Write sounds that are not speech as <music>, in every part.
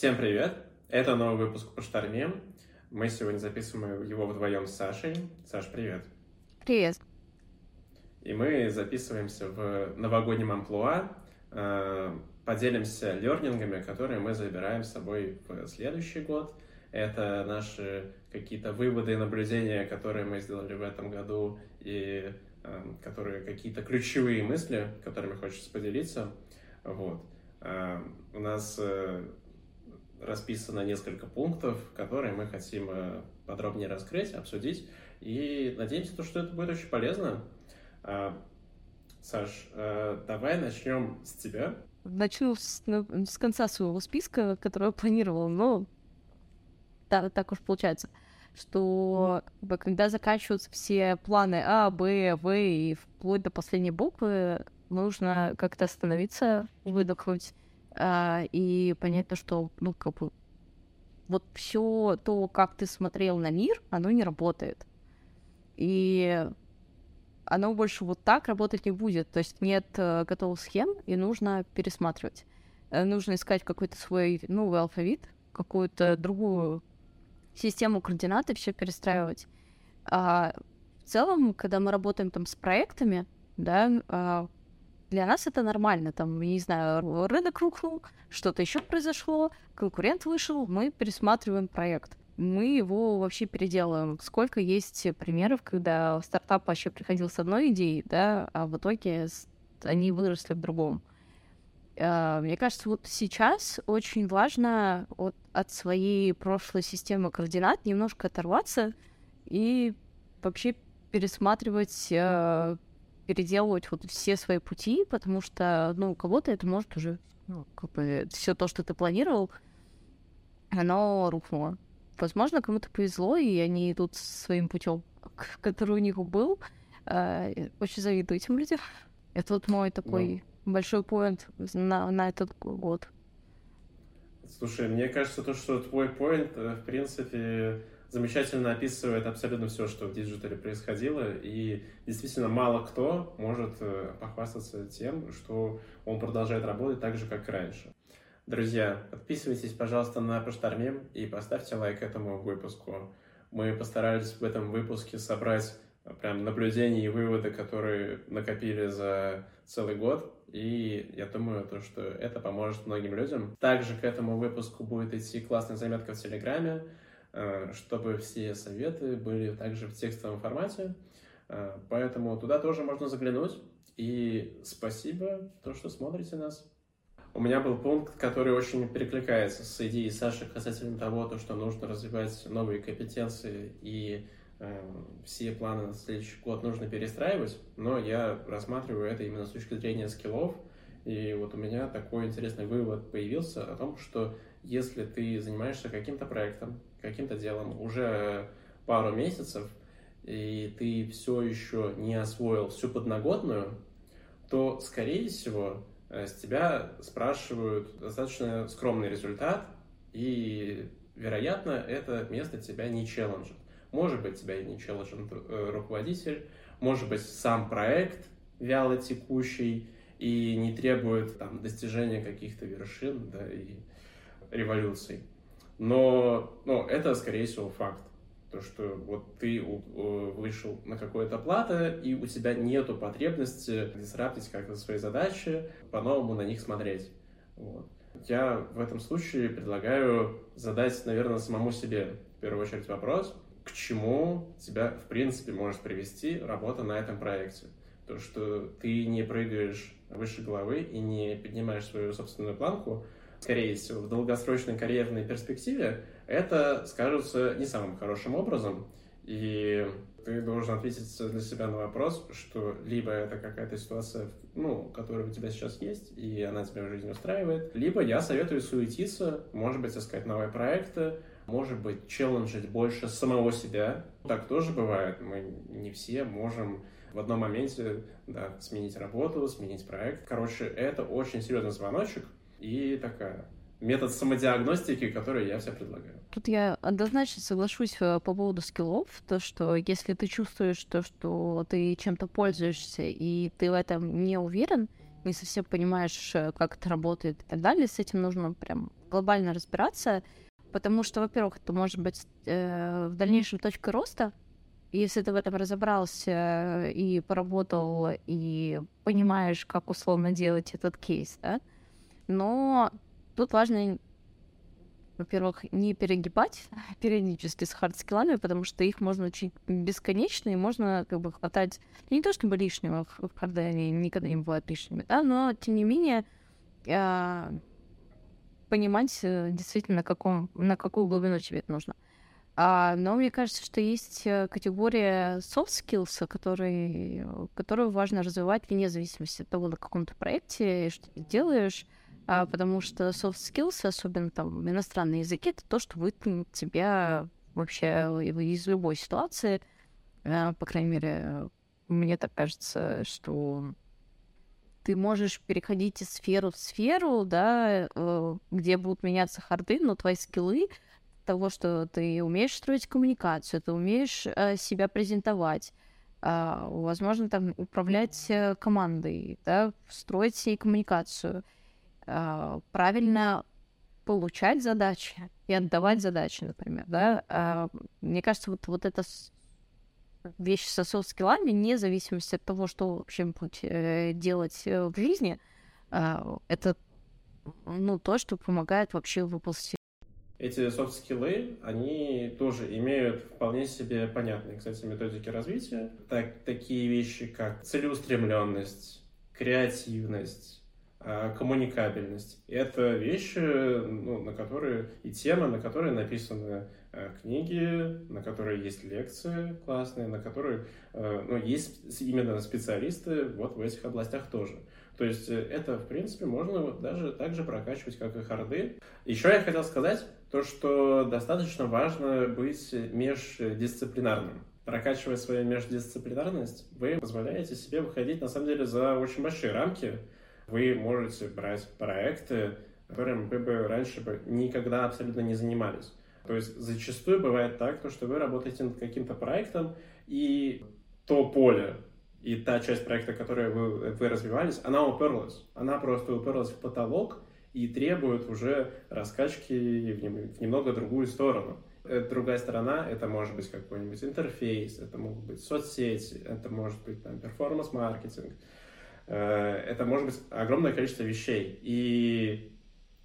Всем привет! Это новый выпуск по Шторме. Мы сегодня записываем его вдвоем с Сашей. Саш, привет! Привет! И мы записываемся в новогоднем амплуа, э, поделимся лернингами, которые мы забираем с собой в следующий год. Это наши какие-то выводы и наблюдения, которые мы сделали в этом году, и э, которые какие-то ключевые мысли, которыми хочется поделиться. Вот. Э, у нас расписано несколько пунктов, которые мы хотим э, подробнее раскрыть, обсудить. И надеемся, что это будет очень полезно. А, Саш, э, давай начнем с тебя. Начну с, ну, с конца своего списка, который я планировала, но да, так уж получается, что когда заканчиваются все планы А, Б, В и вплоть до последней буквы, нужно как-то остановиться, выдохнуть а, и понять то, что, ну, как бы, вот все то, как ты смотрел на мир, оно не работает. И оно больше вот так работать не будет. То есть нет э, готовых схем, и нужно пересматривать. Э, нужно искать какой-то свой новый алфавит, какую-то другую систему координат и все перестраивать. А в целом, когда мы работаем там с проектами, да, а, для нас это нормально. Там, не знаю, рынок рухнул, что-то еще произошло, конкурент вышел, мы пересматриваем проект. Мы его вообще переделаем. Сколько есть примеров, когда стартап вообще приходил с одной идеей, да, а в итоге они выросли в другом. А, мне кажется, вот сейчас очень важно от, от своей прошлой системы координат немножко оторваться и вообще пересматривать переделывать вот все свои пути, потому что, ну, у кого-то это может уже, ну, как бы, все то, что ты планировал, оно рухнуло. Возможно, кому-то повезло, и они идут своим путем, который у них был. А, очень завидую этим людям. Это вот мой такой ну. большой поинт на, на этот год. Слушай, мне кажется, то, что твой point, э, в принципе, замечательно описывает абсолютно все, что в диджитале происходило, и действительно мало кто может э, похвастаться тем, что он продолжает работать так же, как раньше. Друзья, подписывайтесь, пожалуйста, на Поштормим и поставьте лайк этому выпуску. Мы постарались в этом выпуске собрать э, прям наблюдения и выводы, которые накопили за целый год. И я думаю, то, что это поможет многим людям. Также к этому выпуску будет идти классная заметка в Телеграме. Э, чтобы все советы были также в текстовом формате. Э, поэтому туда тоже можно заглянуть. И спасибо, то, что смотрите нас. У меня был пункт, который очень перекликается с идеей Саши касательно того, то, что нужно развивать новые компетенции и э, все планы на следующий год нужно перестраивать, но я рассматриваю это именно с точки зрения скиллов. И вот у меня такой интересный вывод появился о том, что если ты занимаешься каким-то проектом, каким-то делом уже пару месяцев, и ты все еще не освоил всю подноготную, то, скорее всего, э, с тебя спрашивают достаточно скромный результат, и, вероятно, это место тебя не челленджит. Может быть, тебя не челленджит э, руководитель, может быть, сам проект вяло текущий и не требует там, достижения каких-то вершин да, и революций. Но, но это, скорее всего, факт. То, что вот ты вышел на какое-то плато, и у тебя нету потребности дисраптить как-то свои задачи, по-новому на них смотреть. Вот. Я в этом случае предлагаю задать, наверное, самому себе в первую очередь вопрос, к чему тебя, в принципе, может привести работа на этом проекте. То, что ты не прыгаешь выше головы и не поднимаешь свою собственную планку, скорее всего, в долгосрочной карьерной перспективе, это скажется не самым хорошим образом. И ты должен ответить для себя на вопрос, что либо это какая-то ситуация, ну, которая у тебя сейчас есть, и она тебя в жизни устраивает, либо я советую суетиться, может быть, искать новые проекты, может быть, челленджить больше самого себя. Так тоже бывает. Мы не все можем в одном моменте да, сменить работу, сменить проект. Короче, это очень серьезный звоночек, и такая метод самодиагностики, который я все предлагаю. Тут я однозначно соглашусь э, по поводу скиллов, то, что если ты чувствуешь то, что ты чем-то пользуешься, и ты в этом не уверен, не совсем понимаешь, э, как это работает и так далее, с этим нужно прям глобально разбираться, потому что, во-первых, это может быть э, в дальнейшем точкой роста, если ты в этом разобрался и поработал, и понимаешь, как условно делать этот кейс, да, но тут важно, во-первых, не перегибать <laughs> периодически с хардскиллами, потому что их можно учить бесконечно, и можно как бы хватать не то чтобы лишнего в харде, они никогда не бывают лишними, да, но тем не менее а, понимать э, действительно, на, каком, на какую глубину тебе это нужно. А, но мне кажется, что есть э, категория soft skills, которые, которую важно развивать вне зависимости от того, на каком то проекте, что ты делаешь, а, потому что soft skills, особенно там иностранные языки, это то, что вытянет тебя вообще из любой ситуации. А, по крайней мере, мне так кажется, что ты можешь переходить из сферы в сферу, да, э, где будут меняться харды, но твои скиллы того, что ты умеешь строить коммуникацию, ты умеешь э, себя презентовать, э, возможно, там управлять э, командой, да, строить себе коммуникацию, э, правильно получать задачи и отдавать задачи, например, да. Э, мне кажется, вот, вот эта вещь со софт-скиллами, вне зависимости от того, что вообще э, делать э, в жизни, э, это ну, то, что помогает вообще выползти эти софт-скиллы, они тоже имеют вполне себе понятные, кстати, методики развития. Так, такие вещи, как целеустремленность, креативность, а, коммуникабельность. Это вещи, ну, на которые и темы, на которые написаны э, книги, на которые есть лекции классные, на которые э, ну, есть именно специалисты вот в этих областях тоже. То есть э, это, в принципе, можно даже так же прокачивать, как и харды. Еще я хотел сказать, то, что достаточно важно быть междисциплинарным. Прокачивая свою междисциплинарность, вы позволяете себе выходить, на самом деле, за очень большие рамки. Вы можете брать проекты, которыми вы бы раньше бы никогда абсолютно не занимались. То есть зачастую бывает так, то, что вы работаете над каким-то проектом, и то поле, и та часть проекта, которой вы, вы развивались, она уперлась. Она просто уперлась в потолок, и требуют уже раскачки в немного другую сторону. Э, другая сторона — это может быть какой-нибудь интерфейс, это могут быть соцсети, это может быть там перформанс-маркетинг, э, это может быть огромное количество вещей. И,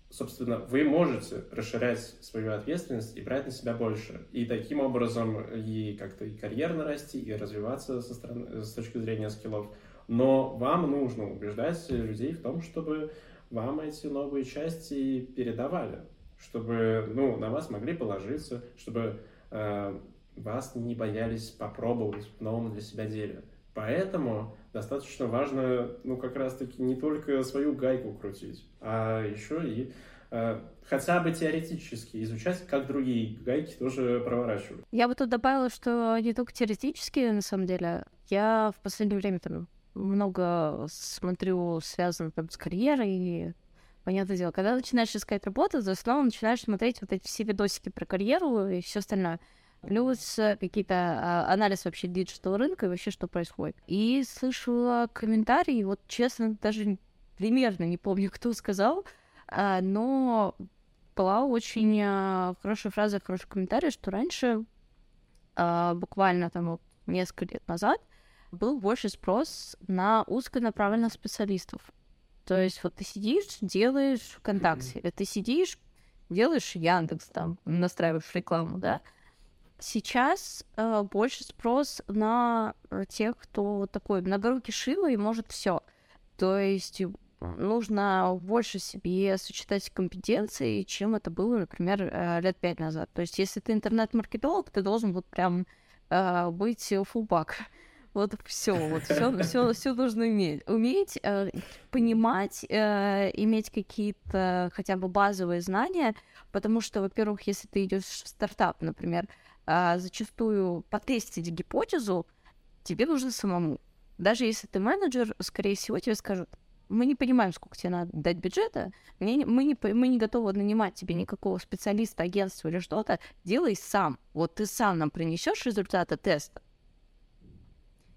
собственно, вы можете расширять свою ответственность и брать на себя больше. И таким образом и как-то и карьерно расти, и развиваться со стороны, с точки зрения скиллов. Но вам нужно убеждать людей в том, чтобы вам эти новые части передавали, чтобы ну, на вас могли положиться, чтобы э, вас не боялись попробовать в новом для себя деле. Поэтому достаточно важно, ну, как раз-таки не только свою гайку крутить, а еще и э, хотя бы теоретически изучать, как другие гайки тоже проворачивают. Я бы тут добавила, что не только теоретически, на самом деле. Я в последнее время там много смотрю связано там с карьерой. Понятное дело, когда начинаешь искать работу, в основном начинаешь смотреть вот эти все видосики про карьеру и все остальное. Плюс какие-то а, анализ вообще digital рынка и вообще что происходит. И слышала комментарии, вот честно, даже примерно не помню, кто сказал, а, но была очень а, хорошая фраза, хороший комментарий, что раньше, а, буквально там вот несколько лет назад, был больше спрос на узконаправленных специалистов. То есть вот ты сидишь, делаешь ВКонтакте, или ты сидишь, делаешь Яндекс, там, настраиваешь рекламу, да. Сейчас э, больше спрос на тех, кто такой многорукий шило и может все. То есть нужно больше себе сочетать компетенции, чем это было, например, э, лет пять назад. То есть если ты интернет-маркетолог, ты должен вот прям э, быть фулбак. Вот все, вот все, все, все нужно иметь. Уметь э, понимать, э, иметь какие-то хотя бы базовые знания, потому что, во-первых, если ты идешь в стартап, например, э, зачастую потестить гипотезу тебе нужно самому. Даже если ты менеджер, скорее всего, тебе скажут, мы не понимаем, сколько тебе надо дать бюджета, мы не, мы, не, мы не готовы нанимать тебе никакого специалиста, агентства или что-то, делай сам. Вот ты сам нам принесешь результаты теста,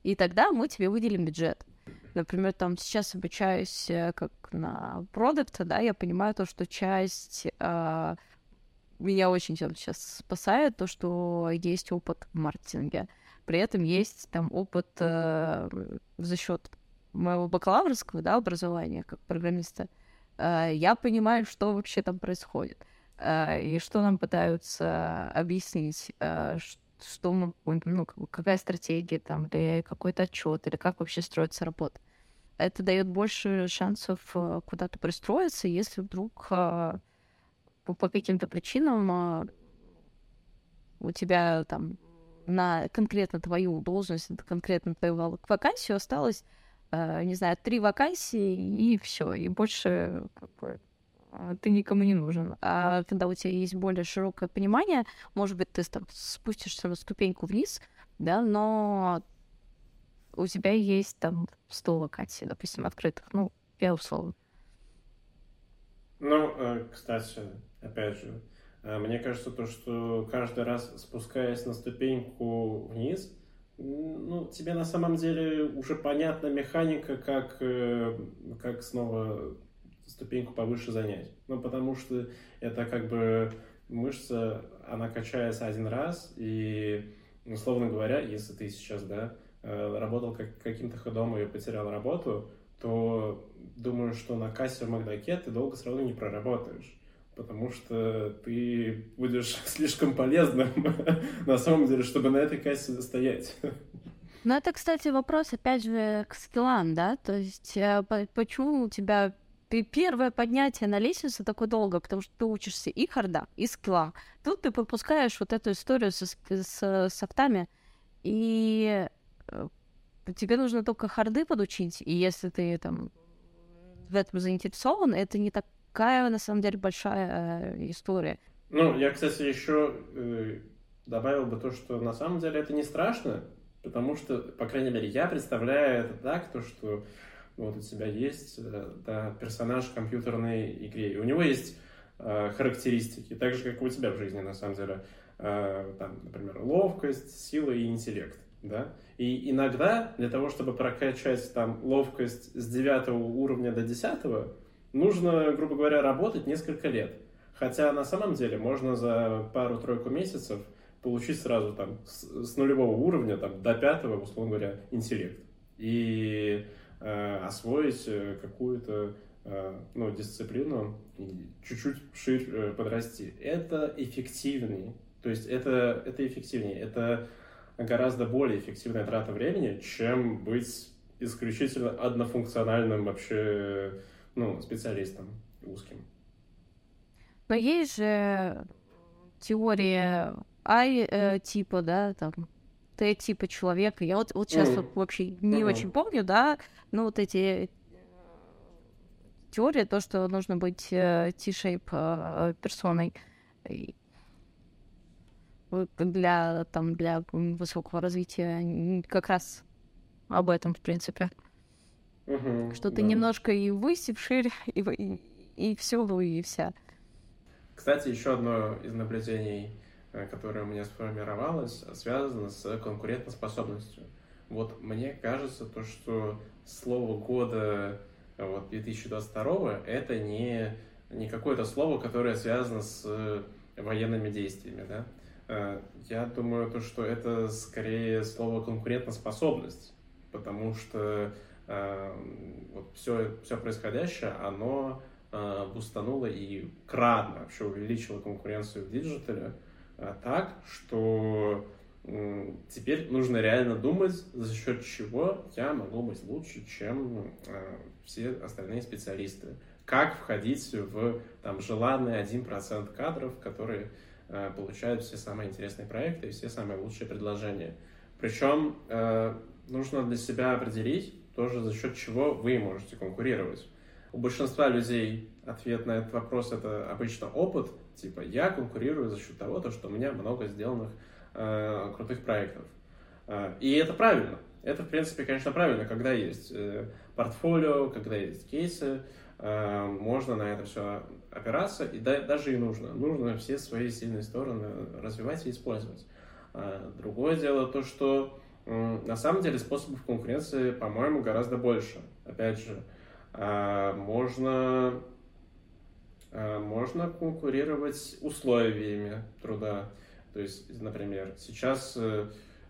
и тогда мы тебе выделим бюджет. Например, там сейчас обучаюсь э, как на продукта, да, я понимаю то, что часть э, меня очень сейчас спасает то, что есть опыт в маркетинге. При этом есть там опыт э, за счет моего бакалаврского да, образования как программиста. Э, я понимаю, что вообще там происходит. Э, и что нам пытаются объяснить, э, что мы, ну, какая стратегия там, или какой-то отчет, или как вообще строится работа. Это дает больше шансов э, куда-то пристроиться, если вдруг э, по, каким-то причинам а, у тебя там на конкретно твою должность, конкретно твою вакансию осталось, э, не знаю, три вакансии, и все, и больше как бы, ты никому не нужен. А когда у тебя есть более широкое понимание, может быть, ты там спустишься на ступеньку вниз, да, но у тебя есть там 100 вакансий, допустим, открытых, ну, я условно. Ну, э, кстати, опять же, э, мне кажется, то, что каждый раз спускаясь на ступеньку вниз, ну, тебе на самом деле уже понятна механика, как, э, как снова ступеньку повыше занять. Ну, потому что это как бы мышца, она качается один раз, и, условно говоря, если ты сейчас, да, э, работал как, каким-то ходом и потерял работу, то думаю, что на кассе в Макдаке ты долго все равно не проработаешь потому что ты будешь <laughs> слишком полезным <laughs> на самом деле, чтобы на этой кассе стоять. <laughs> Ну, это, кстати, вопрос, опять же, к скиллам, да? То есть, э, почему у тебя первое поднятие на лестнице такое долго, потому что ты учишься и харда, и скилла. Тут ты пропускаешь вот эту историю со, с софтами, и э, тебе нужно только харды подучить, и если ты там в этом заинтересован, это не так такая, на самом деле, большая э, история. Ну, я, кстати, еще э, добавил бы то, что на самом деле это не страшно, потому что, по крайней мере, я представляю это так, то, что вот у тебя есть э, да, персонаж в компьютерной игре, и у него есть э, характеристики, так же, как у тебя в жизни, на самом деле. Э, там, например, ловкость, сила и интеллект. Да? И иногда для того, чтобы прокачать там ловкость с 9 уровня до 10, нужно, грубо говоря, работать несколько лет. Хотя на самом деле можно за пару-тройку месяцев получить сразу там с, с нулевого уровня там, до пятого, условно говоря, интеллект. И освоить э, какую-то э, ну, дисциплину и чуть-чуть шире э, подрасти. Это эффективнее. То есть это, это эффективнее. Это гораздо более эффективная трата времени, чем быть исключительно однофункциональным вообще ну, специалистом узким. Но есть же теория I-типа, да, там, Т-типа человека. Я вот, вот сейчас mm. вот вообще не mm-hmm. очень помню, да, но вот эти теории, то, что нужно быть э, T-shape э, персоной для, там, для высокого развития, как раз об этом, в принципе. Угу, что ты да. немножко и ввысь, и вширь, и, и, и все, ну и вся. Кстати, еще одно из наблюдений, э, которое у меня сформировалось, связано с конкурентоспособностью. Вот мне кажется, то, что слово года э, вот, 2022 это не, не какое-то слово, которое связано с военными действиями. Да? Э, я думаю, то, что это скорее слово конкурентоспособность, потому что вот все, все происходящее, оно э, бустануло и кратно вообще увеличило конкуренцию в диджитале э, так, что теперь нужно реально думать, за счет чего я могу быть лучше, чем э, все остальные специалисты. Как входить в там, желанный 1% кадров, которые получают все самые интересные проекты и все самые лучшие предложения. Причем нужно для себя определить, тоже за счет чего вы можете конкурировать. У большинства людей ответ на этот вопрос это обычно опыт, типа я конкурирую за счет того, то, что у меня много сделанных э, крутых проектов. Э, и это правильно. Это, в принципе, конечно, правильно, когда есть э, портфолио, когда есть кейсы, э, можно на это все опираться, и да, даже и нужно. Нужно все свои сильные стороны развивать и использовать. Э, другое дело то, что На самом деле способов конкуренции, по-моему, гораздо больше. Опять же, а, можно, а, можно конкурировать условиями труда. То есть, например, сейчас, э,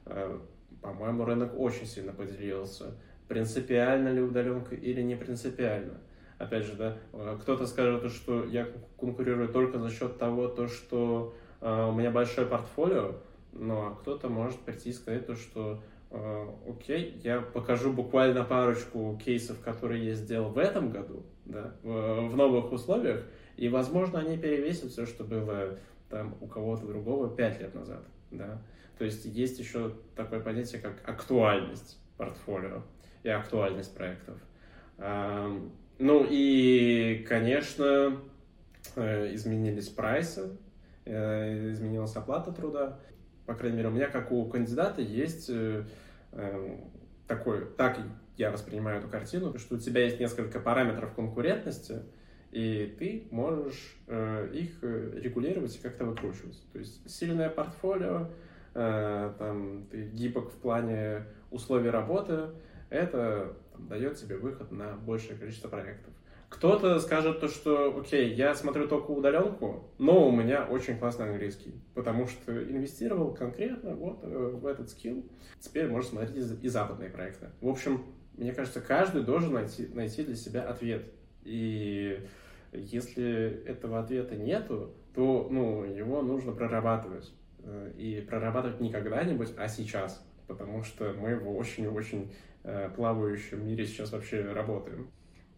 э, по-моему, рынок очень сильно поделился. Принципиально ли удаленка или не принципиально? Опять же, да, э, кто-то скажет, что я конкурирую только за счет того, то, что у меня большое портфолио, но кто-то может прийти и сказать то, что э, окей, я покажу буквально парочку кейсов, которые я сделал в этом году, да, в, новых условиях, и, возможно, они перевесят все, что было там у кого-то другого пять лет назад, да. То есть есть еще такое понятие, как актуальность портфолио и актуальность проектов. Ну и, конечно, э, изменились прайсы, э, изменилась оплата труда по крайней мере, у меня, как у кандидата, есть э, э, такой, так я воспринимаю эту картину, что у тебя есть несколько параметров конкурентности, и ты можешь э, их э, регулировать и как-то выкручивать. То есть сильное портфолио, э, там, ты гибок в плане условий работы, это там, дает тебе выход на большее количество проектов. Кто-то скажет то, что, окей, я смотрю только удаленку, но у меня очень классный английский, потому что инвестировал конкретно вот э, в этот скилл. Теперь можно смотреть и, западные проекты. В общем, мне кажется, каждый должен найти, найти для себя ответ. И если этого ответа нету, то ну, его нужно прорабатывать. Э, и прорабатывать не когда-нибудь, а сейчас. Потому что мы в очень-очень э, плавающем мире сейчас вообще работаем.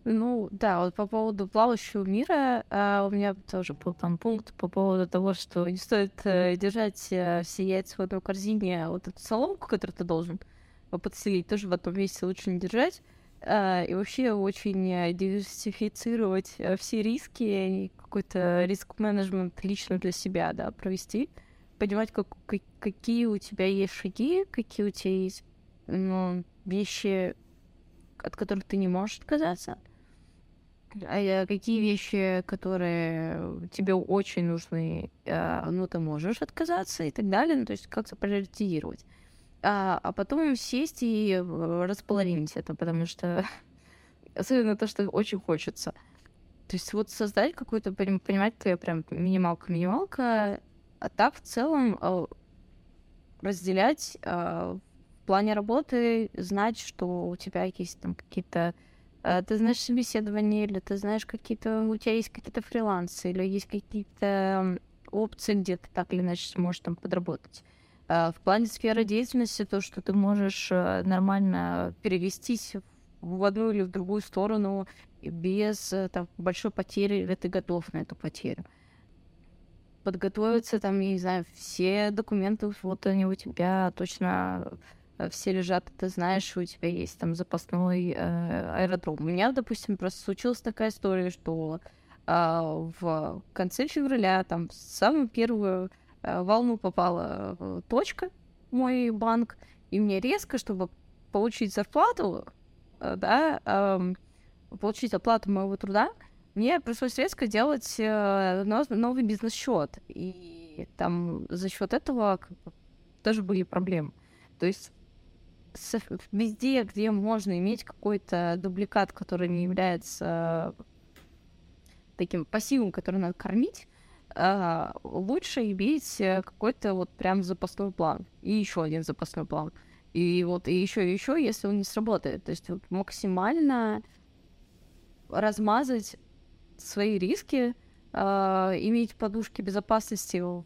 Ну, да, вот по поводу плавающего мира а, у меня тоже был там пункт по поводу того, что не стоит э, держать э, все яйца в одной корзине, а вот эту соломку, которую ты должен подселить, тоже в одном месте лучше не держать. А, и вообще очень э, диверсифицировать э, все риски, какой-то риск-менеджмент лично для себя, да, провести. Понимать, как, как, какие у тебя есть шаги, какие у тебя есть ну, вещи, от которых ты не можешь отказаться а какие вещи, которые тебе очень нужны, а, ну, ты можешь отказаться и так далее, ну, то есть как-то приоритизировать. А, а потом сесть и э, располовинить это, потому что <laughs> особенно то, что очень хочется. То есть вот создать какую-то, понимать, твоя прям минималка-минималка, а так в целом разделять в плане работы, знать, что у тебя есть там какие-то ты знаешь собеседование, или ты знаешь какие-то, у тебя есть какие-то фрилансы, или есть какие-то опции, где ты так или иначе сможешь там подработать. А, в плане сферы деятельности, то, что ты можешь э, нормально перевестись в одну или в другую сторону без э, там, большой потери, или ты готов на эту потерю. Подготовиться там, я не знаю, все документы, вот они у тебя точно Э, все лежат, ты знаешь, у тебя есть там запасной э, аэродром. У меня, допустим, просто случилась такая история, что э, в конце февраля, там, в самую первую э, волну попала э, точка мой банк, и мне резко, чтобы получить зарплату, э, да, э, получить оплату моего труда, мне пришлось резко делать э, новый бизнес-счет. И там за счет этого как бы, тоже были проблемы. То есть везде, где можно иметь какой-то дубликат, который не является таким пассивом, который надо кормить, а, лучше иметь какой-то вот прям запасной план. И еще один запасной план. И вот и еще и еще, если он не сработает. То есть вот максимально размазать свои риски, э, иметь подушки безопасности в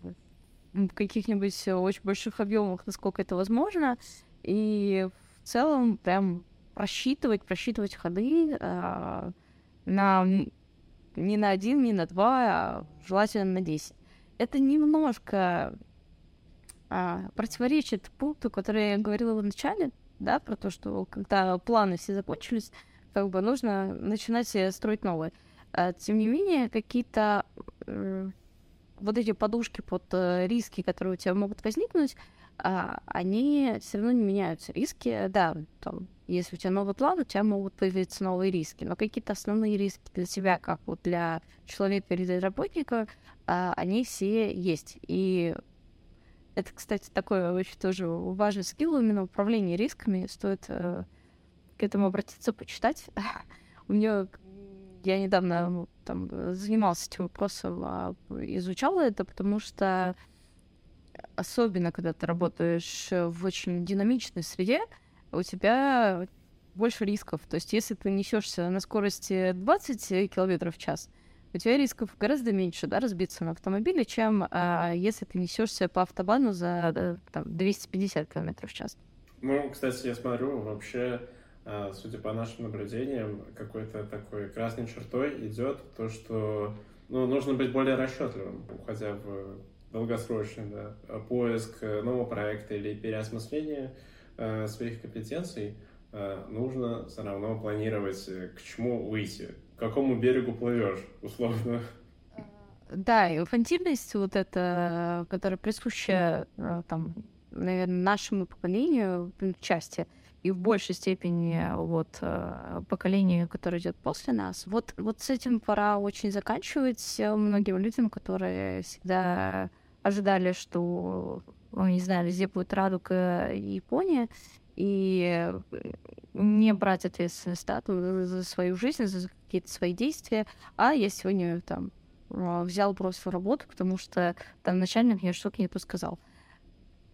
каких-нибудь очень больших объемах, насколько это возможно, и в целом прям просчитывать, просчитывать ходы э, на не на один, не на два, а желательно на десять. Это немножко а, противоречит пункту, который я говорила в начале, да, про то, что когда планы все закончились, как бы нужно начинать строить новые. А, тем не менее, какие-то э, вот эти подушки под э, риски, которые у тебя могут возникнуть, а, они все равно не меняются. Риски, да, там, если у тебя новый план, у тебя могут появиться новые риски, но какие-то основные риски для тебя, как вот для человека или для работника, а, они все есть. И Это, кстати, такой очень тоже важный скилл именно управление рисками. Стоит э, к этому обратиться, почитать. <laughs> У меня я недавно там занималась этим вопросом, а, изучала это, потому что особенно когда ты работаешь в очень динамичной среде, у тебя больше рисков. То есть, если ты несешься на скорости 20 км в час, у тебя рисков гораздо меньше, да, разбиться на автомобиле, чем а, если ты несешься по автобану за там, 250 км в час. Ну, кстати, я смотрю, вообще, а, судя по нашим наблюдениям, какой-то такой красной чертой идет то, что ну, нужно быть более расчетливым, уходя в долгосрочный да, поиск нового проекта или переосмысление э, своих компетенций, э, нужно все равно планировать, к чему выйти к какому берегу плывешь, условно. Да, инфантильность вот эта, которая присуща э, там, наверное, нашему поколению в части, и в большей степени вот э, поколению, которое идет после нас. Вот, вот с этим пора очень заканчивать многим людям, которые всегда ожидали, что, не знаю, везде будет радуга и Япония, и не брать ответственность да, за свою жизнь, за какие-то свои действия, а я сегодня там а, взял, бросил работу, потому что там начальник мне что-то не то сказал.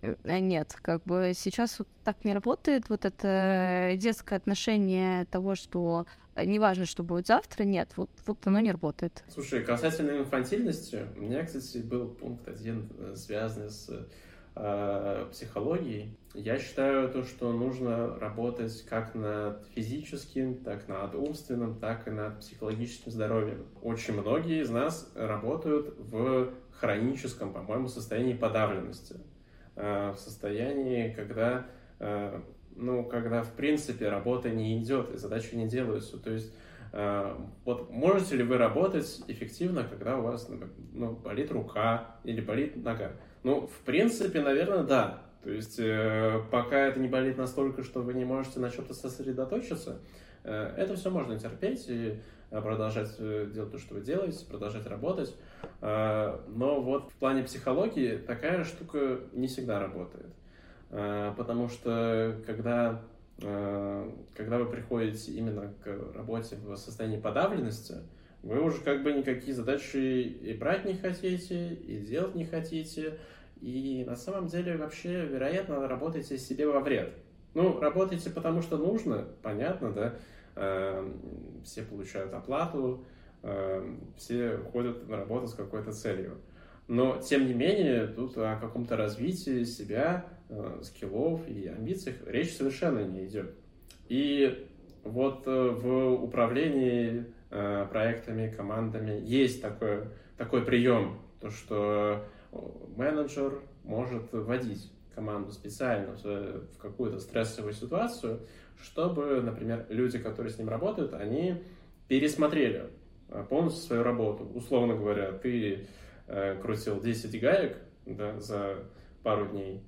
Э, нет, как бы сейчас вот так не работает. Вот это детское отношение того, что неважно, что будет завтра, нет, вот, вот оно не работает. Слушай, касательно инфантильности, у меня, кстати, был пункт один, э, связанный с э, психологией. Я считаю то, что нужно работать как над физическим, так над умственным, так и над психологическим здоровьем. Очень многие из нас работают в хроническом, по-моему, состоянии подавленности. Э, в состоянии, когда, э, ну, когда в принципе работа не идет и задачи не делаются. То есть э, вот можете ли вы работать эффективно, когда у вас ну, болит рука или болит нога? Ну, в принципе, наверное, да. То есть, пока это не болит настолько, что вы не можете на чем-то сосредоточиться, это все можно терпеть и продолжать э, делать то, что вы делаете, продолжать работать. Э, но вот в плане психологии такая штука не всегда работает. Э, потому что когда, э, когда вы приходите именно к работе в состоянии подавленности, вы уже как бы никакие задачи и брать не хотите, и делать не хотите, и на самом деле вообще, вероятно, работаете себе во вред. Ну, работаете потому что нужно, понятно, да, все получают оплату, эм, все ходят на работу с какой-то целью. Но, тем не менее, тут о каком-то развитии себя, э, скиллов и амбициях речь совершенно не идет. И вот э, в управлении Э, проектами, командами. Есть такой, такой прием, то что менеджер может вводить команду специально в какую-то стрессовую ситуацию, чтобы, например, люди, которые с ним работают, они пересмотрели э, полностью свою работу. Условно говоря, ты э, крутил 10 гаек да, за пару дней,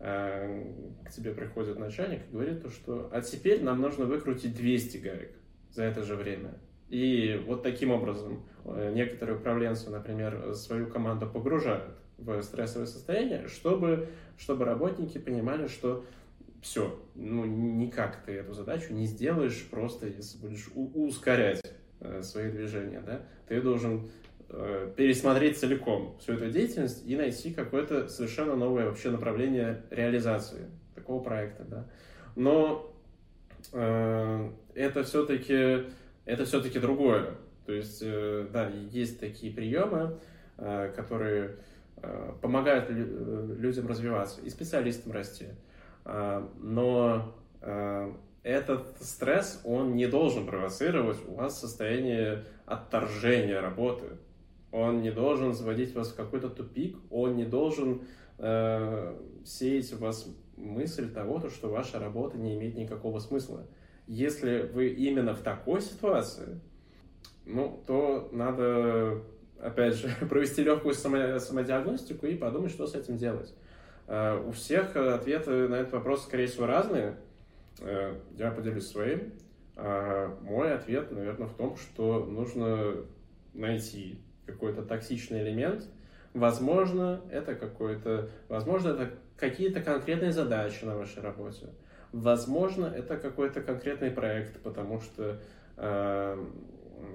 э, к тебе приходит начальник и говорит, то, что а теперь нам нужно выкрутить 200 гаек за это же время. И вот таким образом э, некоторые управленцы, например, свою команду погружают в стрессовое состояние, чтобы, чтобы работники понимали, что все, ну никак ты эту задачу не сделаешь, просто если будешь ускорять э, свои движения, да, ты должен э, пересмотреть целиком всю эту деятельность и найти какое-то совершенно новое вообще направление реализации такого проекта, да. Но э, это все-таки это все-таки другое. То есть, э, да, есть такие приемы, э, которые э, помогают людям развиваться и специалистам расти. Но этот стресс, он не должен провоцировать у вас состояние отторжения работы. Он не должен заводить вас в какой-то тупик, он не должен э, сеять в вас мысль того, что ваша работа не имеет никакого смысла. Если вы именно в такой ситуации, ну, то надо, опять же, <laughs> провести легкую само самодиагностику и подумать, что с этим делать. Uh, у всех ответы на этот вопрос, скорее всего, разные. Uh, я поделюсь своим. Uh, мой ответ, наверное, в том, что нужно найти какой-то токсичный элемент, Возможно, это какой-то, возможно, это какие-то конкретные задачи на вашей работе. Возможно, это какой-то конкретный проект, потому что, э,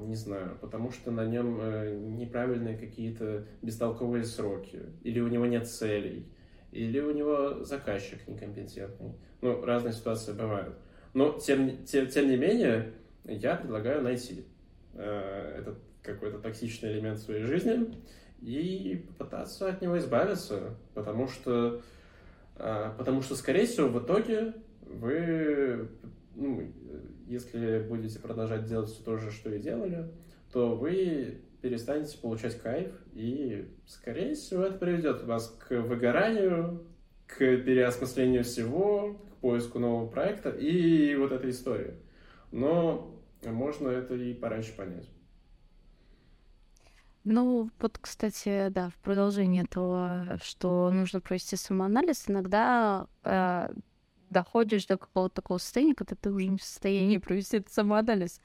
не знаю, потому что на нем э, неправильные какие-то бестолковые сроки, или у него нет целей, или у него заказчик некомпетентный. Ну, разные ситуации бывают. Но, тем, тем, тем не менее, я предлагаю найти э, этот какой-то токсичный элемент в своей жизни и попытаться от него избавиться, потому что, э, потому что, скорее всего, в итоге вы, ну, если будете продолжать делать все то же, что и делали, то вы перестанете получать кайф, и, скорее всего, это приведет вас к выгоранию, к переосмыслению всего, к поиску нового проекта и вот этой истории. Но можно это и пораньше понять. Ну, вот, кстати, да, в продолжение того, что нужно провести самоанализ, иногда э, доходишь до какого-то такого состояния, когда ты уже не в состоянии провести этот самоанализ.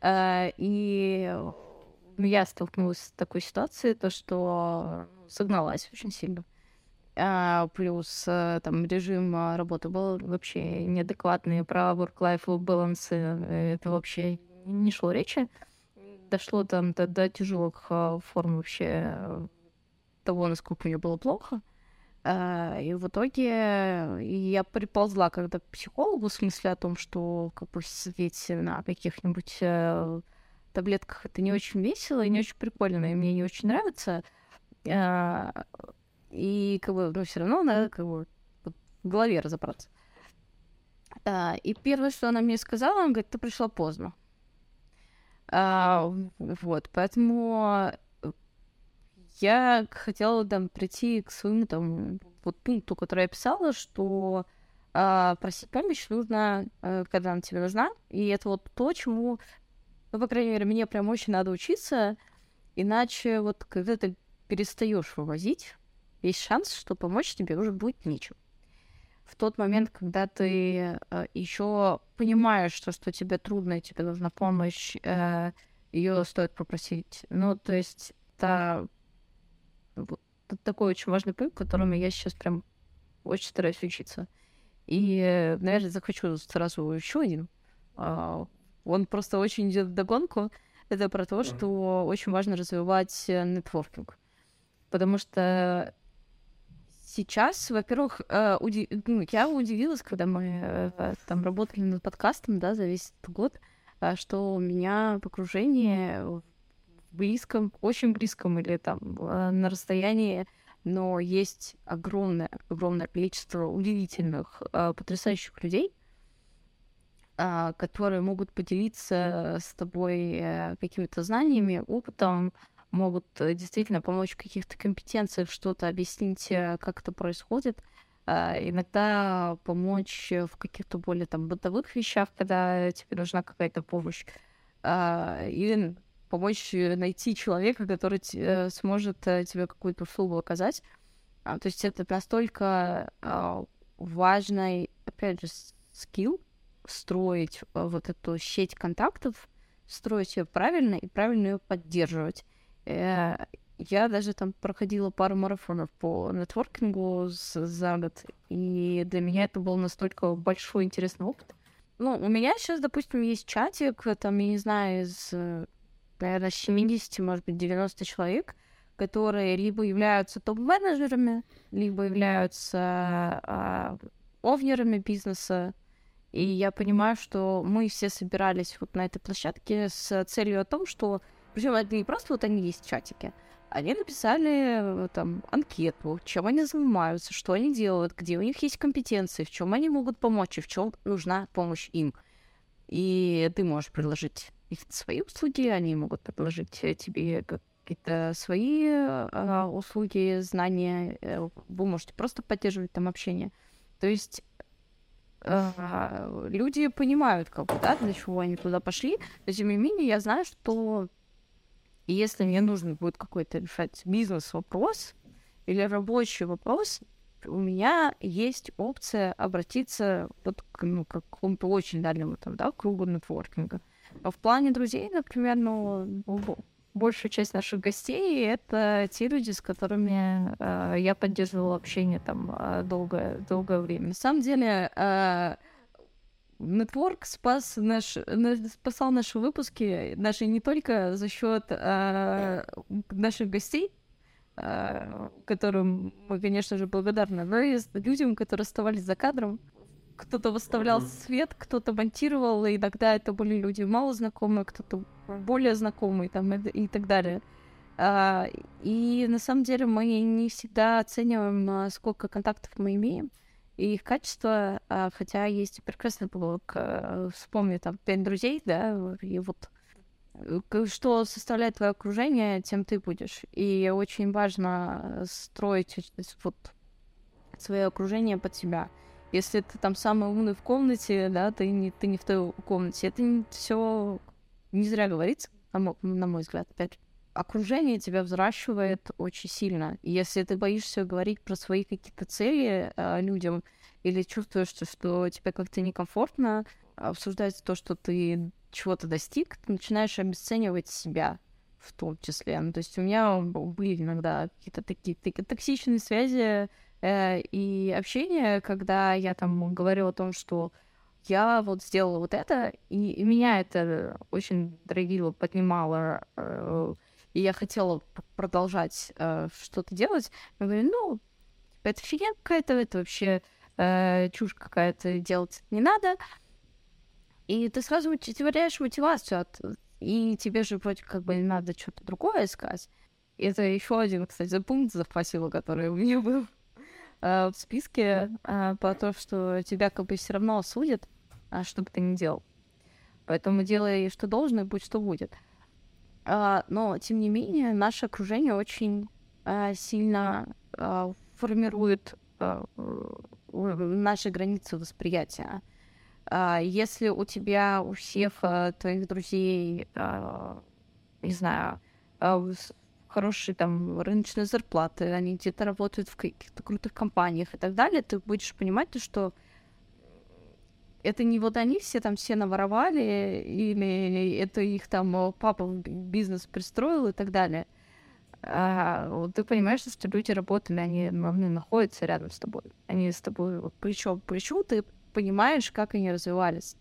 Э, и я столкнулась с такой ситуацией, то, что ну, согналась очень сильно. А, плюс э, там режим а, работы был вообще неадекватный, про work-life balance э, это вообще не шло речи. Дошло там до, до тяжелых а, форм вообще того, насколько мне было плохо. И в итоге я приползла когда к психологу, в смысле о том, что как бы сидеть на каких-нибудь э, таблетках это не очень весело и не очень прикольно, и мне не очень нравится. И как бы, ну, все равно надо как бы в голове разобраться. А, и первое, что она мне сказала, она говорит, ты пришла поздно. А, вот, поэтому я хотела там прийти к своему там вот пункту, который я писала, что а, просить помощь нужно, а, когда она тебе нужна. И это вот то, чему, ну, по крайней мере, мне прям очень надо учиться. Иначе вот когда ты перестаешь вывозить, есть шанс, что помочь тебе уже будет нечем. В тот момент, когда ты э, еще понимаешь, что, что тебе трудно, и тебе нужна помощь, э, ее стоит попросить. Ну, то есть это, это такой очень важный пункт, которому я сейчас прям очень стараюсь учиться. И, наверное, захочу сразу еще один. А, он просто очень идет в догонку. Это про то, что очень важно развивать э, нетворкинг. Потому что сейчас, во-первых, э, ну, я удивилась, когда мы э, там работали над подкастом, да, за весь этот год, что у меня в окружении в близком, очень близком или там на расстоянии, но есть огромное, огромное количество удивительных, потрясающих людей, которые могут поделиться с тобой какими-то знаниями, опытом, могут э, действительно помочь в каких-то компетенциях, что-то объяснить, э, как это происходит. А, иногда помочь в каких-то более там бытовых вещах, когда тебе нужна какая-то помощь. А, или помочь найти человека, который сможет э, тебе какую-то услугу оказать. А, то есть это настолько важный, опять же, скилл строить вот эту сеть контактов, строить ее правильно и правильно ее поддерживать. Э, я даже там проходила пару марафонов по нетворкингу за год, и для меня это был настолько большой интересный опыт. Ну, у меня сейчас, допустим, есть чатик, там, я не знаю, из, наверное, 70, может быть, 90 человек, которые либо являются топ-менеджерами, либо являются а, овнерами бизнеса. И я понимаю, что мы все собирались вот на этой площадке с целью о том, что причем это не просто вот они есть в чатике. Они написали э, там анкету, чем они занимаются, что они делают, где у них есть компетенции, в чем они могут помочь и в чем нужна помощь им. И ты можешь предложить их свои услуги, они могут предложить э, тебе какие-то свои э, услуги, знания. Э, вы можете просто поддерживать там общение. То есть э, люди понимают, как бы, да, для чего они туда пошли, но тем не менее я знаю, что если мне нужно будет какой-то решать бизнес-вопрос или рабочий вопрос, у меня есть опция обратиться вот к, ну, к какому-то очень дальнему там, да, кругу нетворкинга. А в плане друзей, например, ну, ну большая часть наших гостей — это те люди, с которыми э, я поддерживала общение там э, долгое, долгое время. На самом деле, э, спас наш, спасал наши выпуски, наши не только за счет э, наших гостей, э, которым мы, конечно же, благодарны, но и людям, которые оставались за кадром. Кто-то выставлял свет, кто-то монтировал, и иногда это были люди мало знакомые, кто-то более знакомые там, и, и так далее. А, и на самом деле мы не всегда оцениваем, сколько контактов мы имеем и их качество, а, хотя есть прекрасный блог, а, вспомни там пять друзей, да, и вот э, что составляет твое окружение, тем ты будешь. И очень важно строить вот свое окружение под себя. Если ты там самый умный в комнате, да, ты не, ты не в той комнате. Это все не зря говорится, на мой взгляд, опять окружение тебя взращивает очень сильно. Если ты боишься говорить про свои какие-то цели э, людям или чувствуешь, что, что тебе как-то некомфортно обсуждать то, что ты чего-то достиг, ты начинаешь обесценивать себя в том числе. Ну, то есть у меня были иногда какие-то такие токсичные связи э, и общение, когда я там говорила о том, что я вот сделала вот это, и, и меня это очень дорогило, поднимало, э, и я хотела продолжать э, что-то делать. Я говорю, ну, типа, это фигня какая-то, это вообще э, чушь какая-то, делать не надо. И ты сразу теряешь мотивацию, от... и тебе же вроде как бы не надо что-то другое искать. Это еще один, кстати, пункт запасила, который у меня был э, в списке, э, по тому, что тебя как бы все равно осудят, а что бы ты ни делал. Поэтому делай, что должно, и будь что будет. А, но, тем не менее, наше окружение очень а, сильно а, формирует а, наши границы восприятия. А, если у тебя, у всех а, твоих друзей, а, не знаю, а, хорошие там рыночные зарплаты, они где-то работают в каких-то крутых компаниях и так далее, ты будешь понимать, что это не вот они все там все наворовали, или это их там папа бизнес пристроил и так далее. А, ты понимаешь, что люди работали, они, они находятся рядом с тобой. Они с тобой вот, плечо к плечу, ты понимаешь, как они развивались.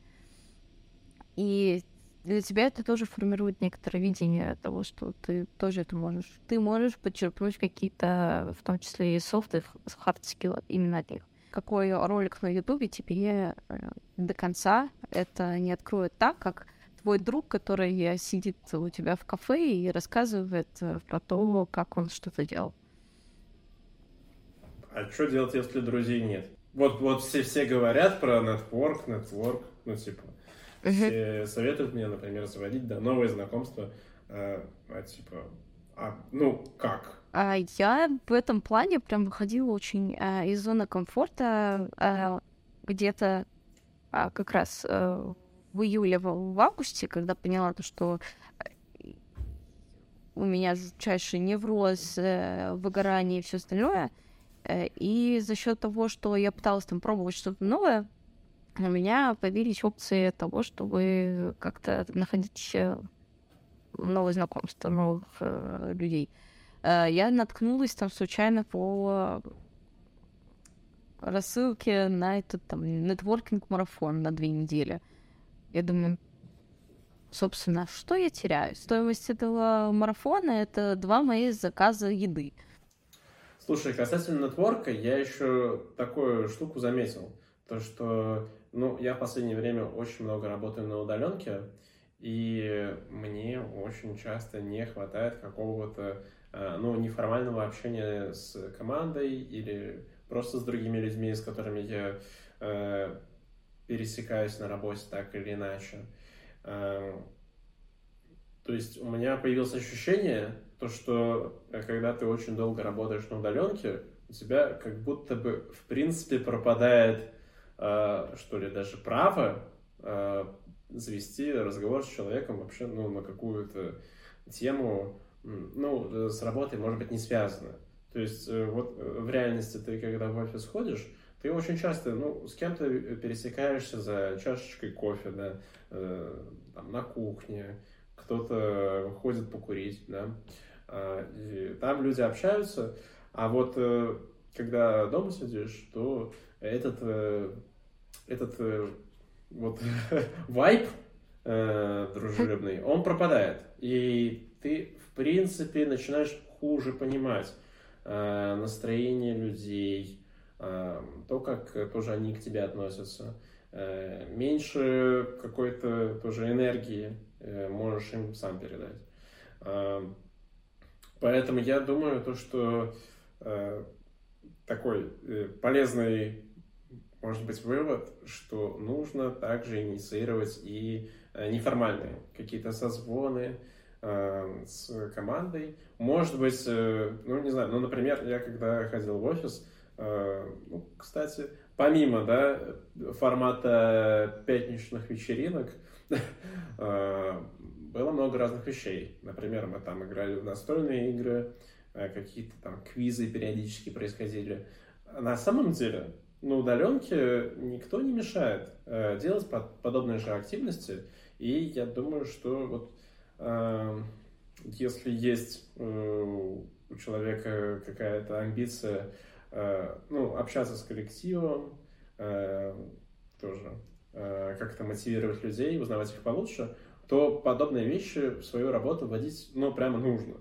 И для тебя это тоже формирует некоторое видение того, что ты тоже это можешь. Ты можешь подчеркнуть какие-то, в том числе и софт, и хард скиллы именно от них какой ролик на Ютубе тебе э, до конца это не откроет так, как твой друг, который сидит у тебя в кафе и рассказывает э, про то, как он что-то делал. А что делать, если друзей нет? Вот, вот все, все говорят про нетворк, нетворк, ну, типа, uh-huh. все советуют мне, например, заводить, да, новые знакомства, а, а типа, а, ну, как? А я в этом плане прям выходила очень а, из зоны комфорта а, где-то а, как раз а, в июле, в, в августе, когда поняла то, что э, у меня жутчайший невроз, э, выгорание и все остальное. Э, и за счет того, что я пыталась там пробовать что-то новое, у меня появились опции того, чтобы как-то находить новые знакомства, новых э, людей. Э, я наткнулась там случайно по рассылке на этот там нетворкинг-марафон на две недели. Я думаю, собственно, что я теряю? Стоимость этого марафона — это два мои заказа еды. Слушай, касательно нетворка, я еще такую штуку заметил. То, что, ну, я в последнее время очень много работаю на удаленке, и мне очень часто не хватает какого-то Э, ну, неформального общения с командой или просто с другими людьми, с которыми я э, пересекаюсь на работе так или иначе. Э, то есть у меня появилось ощущение, то, что когда ты очень долго работаешь на удаленке, у тебя как будто бы в принципе пропадает, что ли, даже право э, завести разговор с человеком вообще ну, на какую-то тему, ну, э, с работой, может быть, не связано. То есть э, вот э, в реальности ты, когда в офис ходишь, ты очень часто, ну, с кем-то пересекаешься за чашечкой кофе, да, э, там, на кухне, кто-то выходит покурить, да. А, и там люди общаются, а вот э, когда дома сидишь, то этот, э, этот э, вот <laughs> вайп дружелюбный, он пропадает. И ты, в принципе, начинаешь хуже понимать настроение людей, то, как тоже они к тебе относятся. Меньше какой-то тоже энергии можешь им сам передать. Поэтому я думаю, то, что э, такой э, полезный, может быть, вывод, что нужно также инициировать и э, неформальные какие-то созвоны э, с командой. Может быть, э, ну, не знаю, ну, например, я когда ходил в офис, ну, кстати, помимо, да, формата пятничных вечеринок, <laughs> было много разных вещей. Например, мы там играли в настольные игры, какие-то там квизы периодически происходили. На самом деле, на удаленке никто не мешает э, делать под, подобные же активности. И я думаю, что вот э, если есть э, у человека какая-то амбиция э, ну, общаться с коллективом, э, тоже э, как-то мотивировать людей, узнавать их получше, то подобные вещи в свою работу вводить, ну, прямо нужно.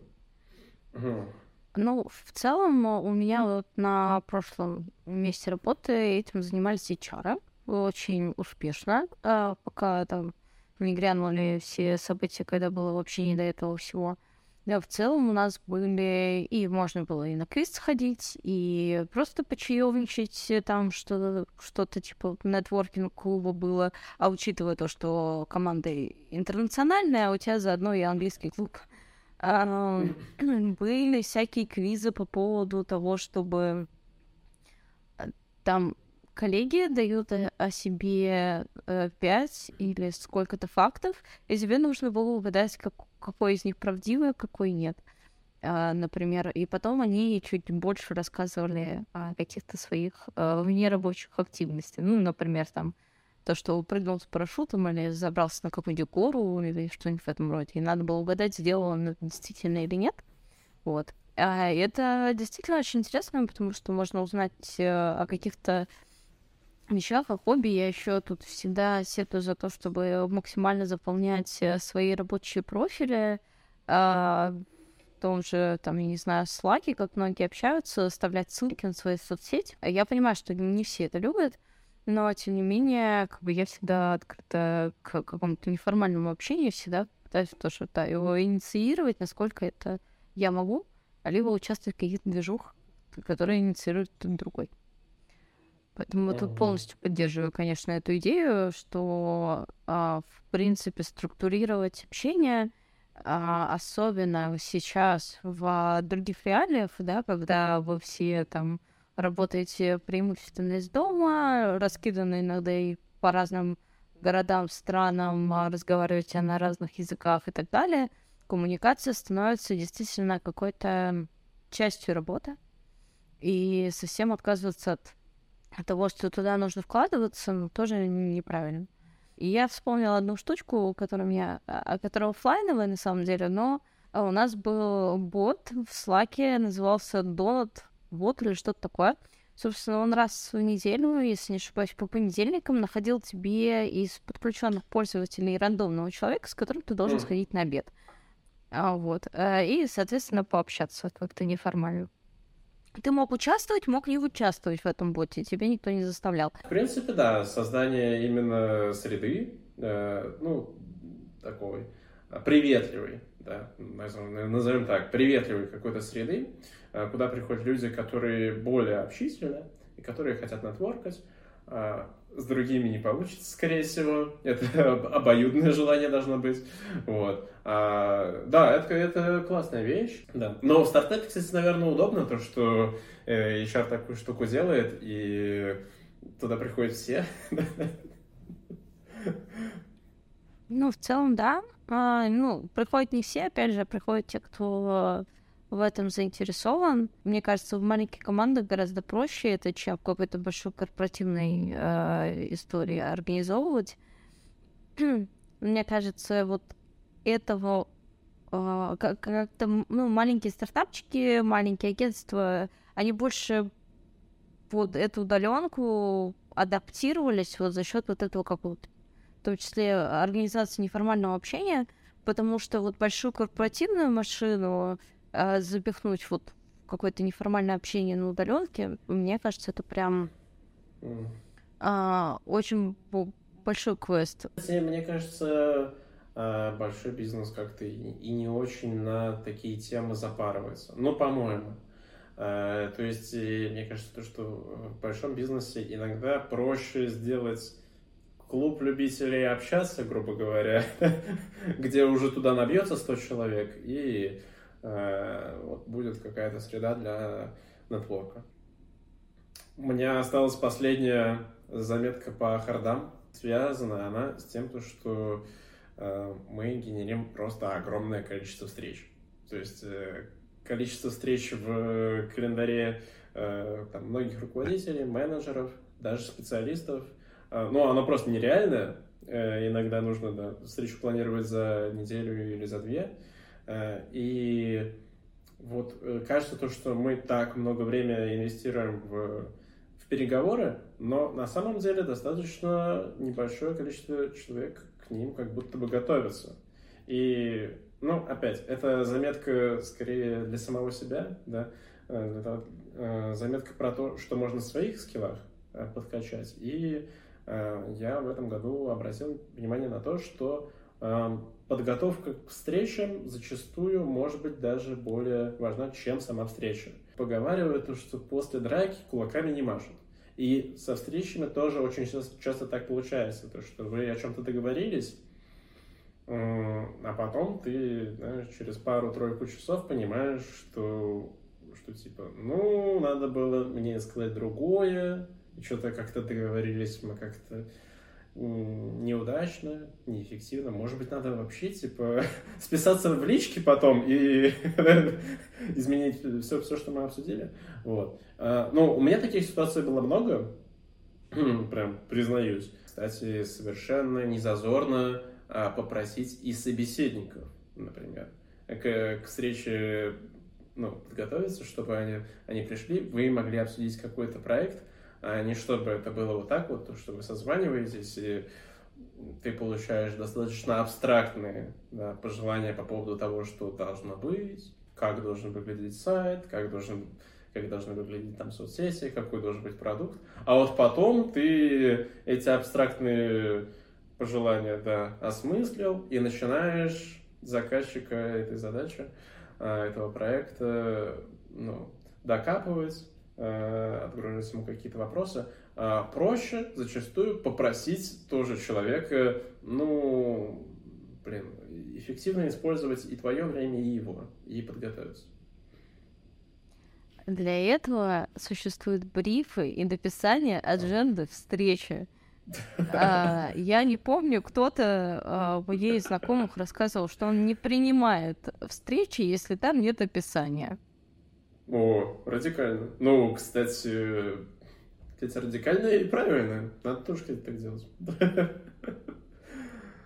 Ну, в целом, у меня вот на прошлом месте работы этим занимались HR очень успешно, а пока там не грянули все события, когда было вообще не до этого всего. Да, в целом у нас были и можно было и на квиз сходить, и просто почаевничать э, там что-то, что-то типа нетворкинг клуба было. А учитывая то, что команда интернациональная, а у тебя заодно и английский клуб. А, <clears throat> были всякие квизы по поводу того, чтобы э, там коллеги дают о себе э, пять или сколько-то фактов, и тебе нужно было угадать, как, какой из них правдивый, какой нет. Uh, например, и потом они чуть больше рассказывали о каких-то своих uh, внерабочих активностях. Ну, например, там то, что прыгнул с парашютом или забрался на какую-нибудь гору или что-нибудь в этом роде. И надо было угадать, сделал он это действительно или нет. Вот. А это действительно очень интересно, потому что можно узнать uh, о каких-то вещах, о хобби. Я еще тут всегда сетую за то, чтобы максимально заполнять э, свои рабочие профили. А, в том же, там, я не знаю, слаке, как многие общаются, оставлять ссылки на свои соцсети. Я понимаю, что не все это любят, но, тем не менее, как бы я всегда открыта к какому-то неформальному общению, всегда пытаюсь тоже да, его инициировать, насколько это я могу, либо участвовать в каких-то движухах, которые инициирует другой. Поэтому uh-huh. тут полностью поддерживаю, конечно, эту идею, что, а, в принципе, структурировать общение, а, особенно сейчас в других реалиях, да, когда вы все там работаете преимущественно из дома, раскиданы иногда и по разным городам, странам, а, разговариваете на разных языках и так далее, коммуникация становится действительно какой-то частью работы. И совсем отказываться от того, что туда нужно вкладываться, ну, тоже неправильно. И я вспомнила одну штучку, которая меня, а, которая офлайновая на самом деле, но у нас был бот в Slack, назывался Donut бот или что-то такое. Собственно, он раз в неделю, если не ошибаюсь, по понедельникам находил тебе из подключенных пользователей рандомного человека, с которым ты должен сходить на обед. А, вот. Э, и, соответственно, пообщаться как-то неформально. Ты мог участвовать, мог не участвовать в этом боте, тебя никто не заставлял. В принципе, да, создание именно среды, э, ну, такой э, приветливой, да, назовем так, приветливой какой-то среды, куда приходят люди, которые более общительны и которые хотят нетворкать, э, с другими не получится, скорее всего. Это <laughs> обоюдное желание должно быть. Вот. А, да, это, это классная вещь. Да. Но в стартапе, кстати, наверное, удобно то, что э, HR такую штуку делает, и туда приходят все. Ну, в целом, да. А, ну, приходят не все, опять же, приходят те, кто в этом заинтересован. Мне кажется, в маленьких командах гораздо проще это, чем в какой-то большой корпоративной э, истории организовывать. <clears throat> Мне кажется, вот этого а, как-то, ну, маленькие стартапчики, маленькие агентства, они больше под эту удаленку адаптировались вот за счет вот этого какого-то, в том числе организации неформального общения, потому что вот большую корпоративную машину э, запихнуть вот какое-то неформальное общение на удаленке, мне кажется, это прям mm. э, очень большой квест. Мне кажется, а, большой бизнес как-то и не очень на такие темы запарывается. Ну, по-моему. А, то есть, мне кажется, то, что в большом бизнесе иногда проще сделать клуб любителей общаться, грубо говоря, <laughs> где уже туда набьется 100 человек, и э, вот будет какая-то среда для нетворка. У меня осталась последняя заметка по хардам. Связана она с тем, что Э, мы генерим просто огромное количество встреч. То есть э, количество встреч в календаре э, там, многих руководителей, менеджеров, даже специалистов, ну, оно просто нереальное. Иногда нужно да, встречу планировать за неделю или за две. И вот кажется то, что мы так много времени инвестируем в, в переговоры, но на самом деле достаточно небольшое количество человек к ним как будто бы готовятся. И, ну, опять, это заметка скорее для самого себя, да, э, это э, заметка про то, что можно в своих скиллах э, подкачать. И я в этом году обратил внимание на то, что подготовка к встречам зачастую может быть даже более важна, чем сама встреча. Поговаривают, что после драки кулаками не машут. И со встречами тоже очень часто так получается, то, что вы о чем-то договорились, а потом ты знаешь, через пару-тройку часов понимаешь, что, что типа, ну, надо было мне сказать другое, что-то как-то договорились мы как-то неудачно, неэффективно. Может быть, надо вообще, типа, <laughs> списаться в личке потом и <laughs> изменить все, все, что мы обсудили. Вот. А, ну, у меня таких ситуаций было много, <clears throat> прям признаюсь. Кстати, совершенно незазорно а, попросить и собеседников, например, к, к встрече ну, подготовиться, чтобы они, они пришли, вы могли обсудить какой-то проект, а не чтобы это было вот так вот, что вы созваниваетесь, и ты получаешь достаточно абстрактные да, пожелания по поводу того, что должно быть, как должен выглядеть сайт, как должен как должны выглядеть там соцсети, какой должен быть продукт. А вот потом ты эти абстрактные пожелания да, осмыслил и начинаешь заказчика этой задачи, а, этого проекта ну, докапывать, Э, отгружать ему какие-то вопросы, а проще зачастую попросить тоже человека, ну, блин, эффективно использовать и твое время, и его, и подготовиться. Для этого существуют брифы и написание адженды встречи. <laughs> А, я не помню, кто-то а, моей знакомых рассказывал, что он не принимает встречи, если там нет описания. О, радикально. Ну, кстати, кстати, радикально и правильно. Надо тоже так делать. <laughs>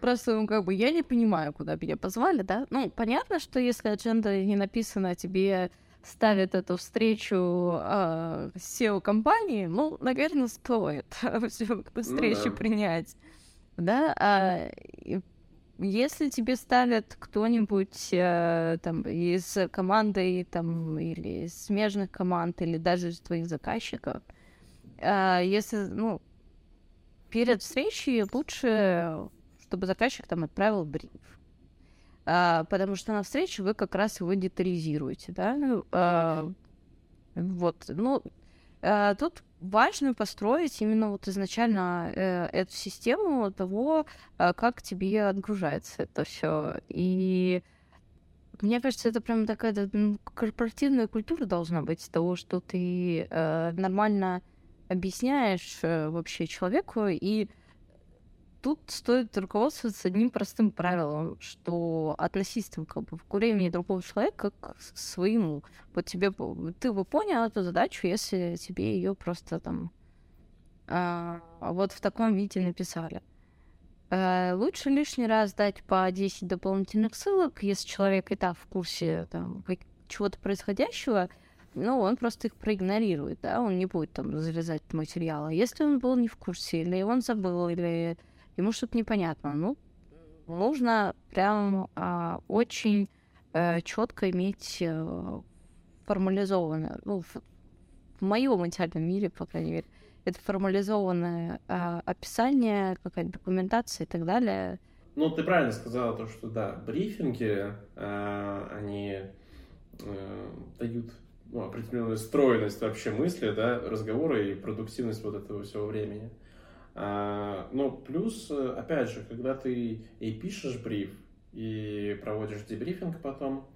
Просто, ну, как бы, я не понимаю, куда меня позвали, да? Ну, понятно, что если адженда не написана, тебе ставят эту встречу э, SEO-компании, ну, наверное, стоит <laughs> всю встречу ну, да. принять. Да, а, если тебе ставят кто-нибудь э, там из команды там, или из смежных команд, или даже из твоих заказчиков, э, если, ну, перед встречей лучше, чтобы заказчик там отправил бриф. Э, потому что на встрече вы как раз его детализируете, да? Э, вот, ну, э, тут важно построить именно вот изначально э, эту систему того, э, как тебе отгружается это все. И мне кажется, это прям такая ну, корпоративная культура должна быть того, что ты э, нормально объясняешь э, вообще человеку и тут стоит руководствоваться одним простым правилом, что относиться как бы, к времени другого человека как к своему. Вот тебе ты бы понял эту задачу, если тебе ее просто там а, вот в таком виде написали. Э, лучше лишний раз дать по 10 дополнительных ссылок, если человек и так в курсе там, чего-то происходящего, ну, он просто их проигнорирует, да, он не будет там залезать в материалы. Если он был не в курсе, или он забыл, или ему что-то непонятно, ну, нужно прям а, очень а, э, четко иметь а, формализованное, ну, в, в моем идеальном мире, по крайней мере, это формализованное а, описание, какая-то документация и так далее. Ну, ты правильно сказала то, что да, брифинги, а, они а, дают ну, определенную стройность вообще мысли, да, разговора и продуктивность вот этого всего времени. А, ну, плюс, опять же, когда ты и пишешь бриф, и проводишь дебрифинг потом,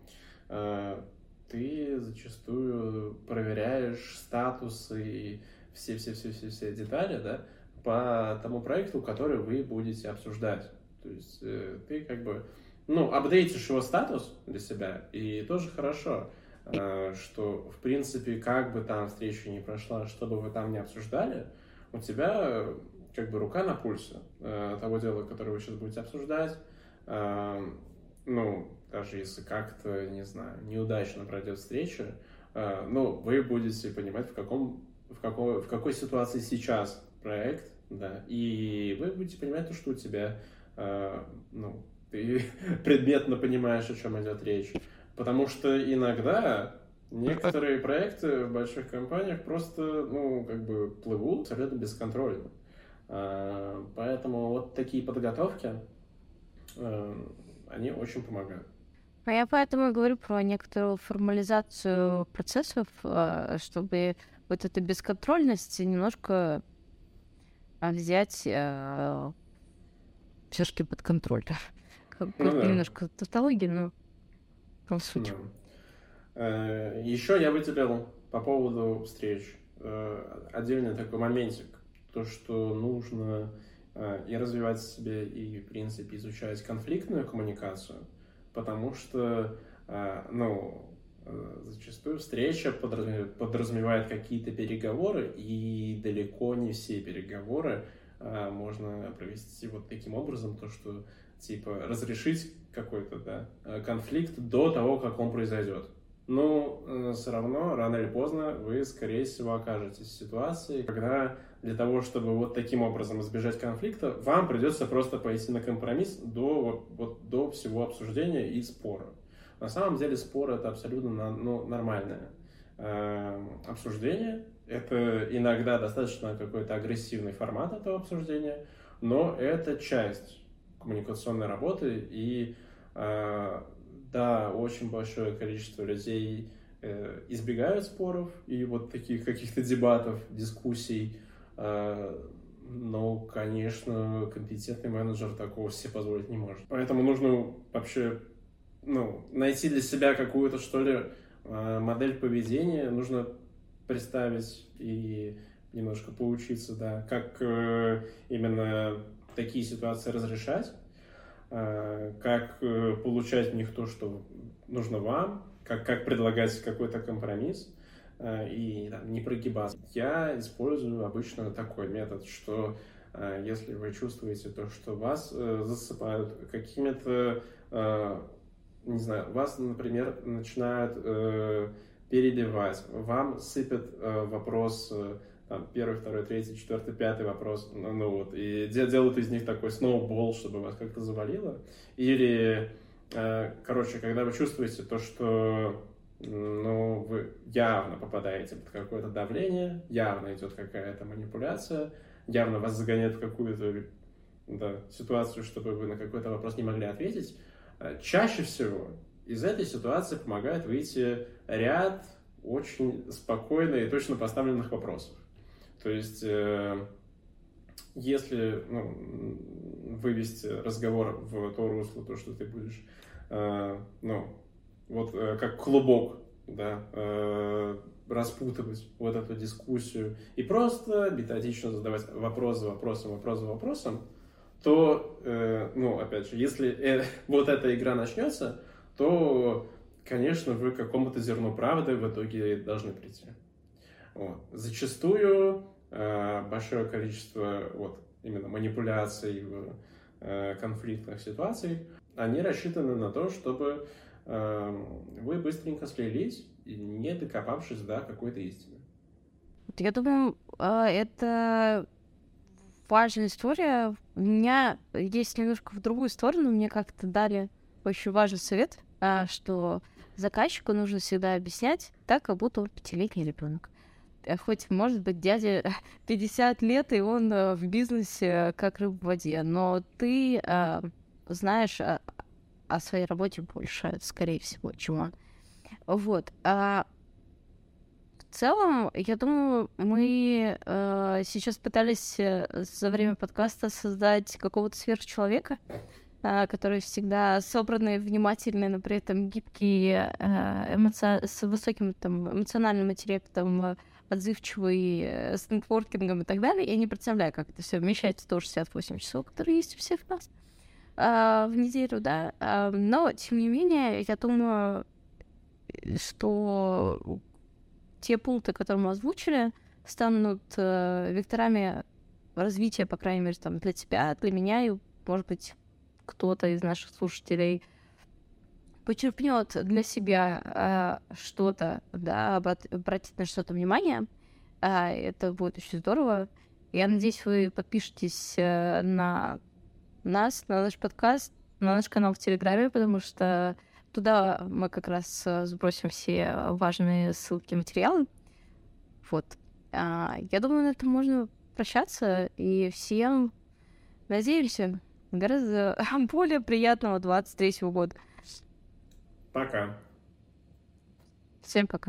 а, ты зачастую проверяешь статусы и все-все-все-все детали, да, по тому проекту, который вы будете обсуждать. То есть э, ты как бы, ну, апдейтишь его статус для себя, и тоже хорошо, э, что, в принципе, как бы там встреча не прошла, что бы вы там не обсуждали, у тебя как бы рука на пульсе э, того дела, которое вы сейчас будете обсуждать. Э, ну, даже если как-то, не знаю, неудачно пройдет встреча, э, ну, вы будете понимать, в каком в какой, в какой ситуации сейчас проект, да, и вы будете понимать то, что у тебя, э, ну, ты <laughs> предметно понимаешь, о чем идет речь. Потому что иногда некоторые проекты в больших компаниях просто, ну, как бы плывут абсолютно бесконтрольно. Э, поэтому вот такие подготовки, э, они очень помогают. А я поэтому говорю про некоторую формализацию процессов, э, чтобы вот эта бесконтрольность немножко взять все-таки под контроль. <laughs> Как ну, да. Немножко тавтология, но по сути. Да. Еще я выделил по поводу встреч отдельный такой моментик. То, что нужно э, и развивать в себе, и, в принципе, изучать конфликтную коммуникацию, потому что, ну, Э, зачастую встреча подразумевает какие-то переговоры, и далеко не все переговоры можно провести вот таким образом, то что типа разрешить какой-то да, э, конфликт до того, как он произойдет. Но э, все равно, рано или поздно, вы, скорее всего, окажетесь в ситуации, когда для того, чтобы вот таким образом избежать конфликта, вам придется просто пойти на компромисс до, вот, до всего обсуждения и спора. На самом деле спор это абсолютно ну, нормальное э, обсуждение. Это иногда достаточно какой-то агрессивный формат этого обсуждения, но это часть коммуникационной работы. И э, да, очень большое количество людей э, избегают споров и вот таких каких-то дебатов, дискуссий. Э, но, конечно, компетентный менеджер такого себе позволить не может. Поэтому нужно вообще ну, найти для себя какую-то, что ли, э, модель поведения, нужно представить и немножко поучиться, да, как э, именно такие ситуации разрешать, э, как получать в них то, что нужно вам, как, как предлагать какой-то компромисс и там, не прогибаться. Я использую обычно такой метод, что если вы чувствуете то, что вас засыпают какими-то не знаю, вас, например, начинают э, перебивать, вам сыпят э, вопрос, э, там, первый, второй, третий, четвертый, пятый вопрос, ну, ну вот, и делают из них такой сноубол, чтобы вас как-то завалило. Или, э, короче, когда вы чувствуете то, что ну, вы явно попадаете под какое-то давление, явно идет какая-то манипуляция, явно вас загоняют в какую-то да, ситуацию, чтобы вы на какой-то вопрос не могли ответить, Э, чаще всего из этой ситуации помогает выйти ряд очень спокойно и точно поставленных вопросов. То есть, э, если ну, вывести разговор в то русло, то, что ты будешь, э, ну, вот как клубок, да, распутывать вот эту дискуссию и просто методично задавать вопрос за вопросом, вопрос за вопросом, то, э, ну, опять же, если э, <laughs> вот эта игра начнется, то, конечно, вы к какому-то зерну правды в итоге должны прийти. Вот. Зачастую э, большое количество вот, именно манипуляций в э, конфликтных ситуаций, они рассчитаны на то, чтобы э, вы быстренько слились, не докопавшись до какой-то истины. Я думаю, а, это важная история. У меня есть немножко в другую сторону. Мне как-то дали очень важный совет, а, что заказчику нужно всегда объяснять так, как будто он пятилетний ребенок. Э, хоть, может быть, дяде <laughs> 50 лет, и он э, в бизнесе как рыба в воде, но ты э, знаешь о, своей работе больше, скорее всего, чем он. Вот. А в целом, я думаю, мы э, сейчас пытались э, за время подкаста создать какого-то сверхчеловека, э, который всегда собранный, внимательный, но при этом гибкий, э, эмоци... с высоким там, эмоциональным интеллектом, отзывчивый, э, с нетворкингом и так далее. Я не представляю, как это все вмещать в 168 часов, которые есть у всех нас э, в неделю, да. Э, но, тем не менее, я думаю, что те пункты, которые мы озвучили, станут э, векторами развития, по крайней мере, там, для тебя, для меня, и, может быть, кто-то из наших слушателей почерпнет для себя э, что-то, да, обратит на что-то внимание, э, это будет очень здорово. Я надеюсь, вы подпишетесь э, на нас, на наш подкаст, на наш канал в Телеграме, потому что Туда мы как раз э, сбросим все важные ссылки, материалы. Вот. А, я думаю, на этом можно прощаться. И всем, надеемся, гораздо <laughs> более приятного 23 года. Пока. Всем пока.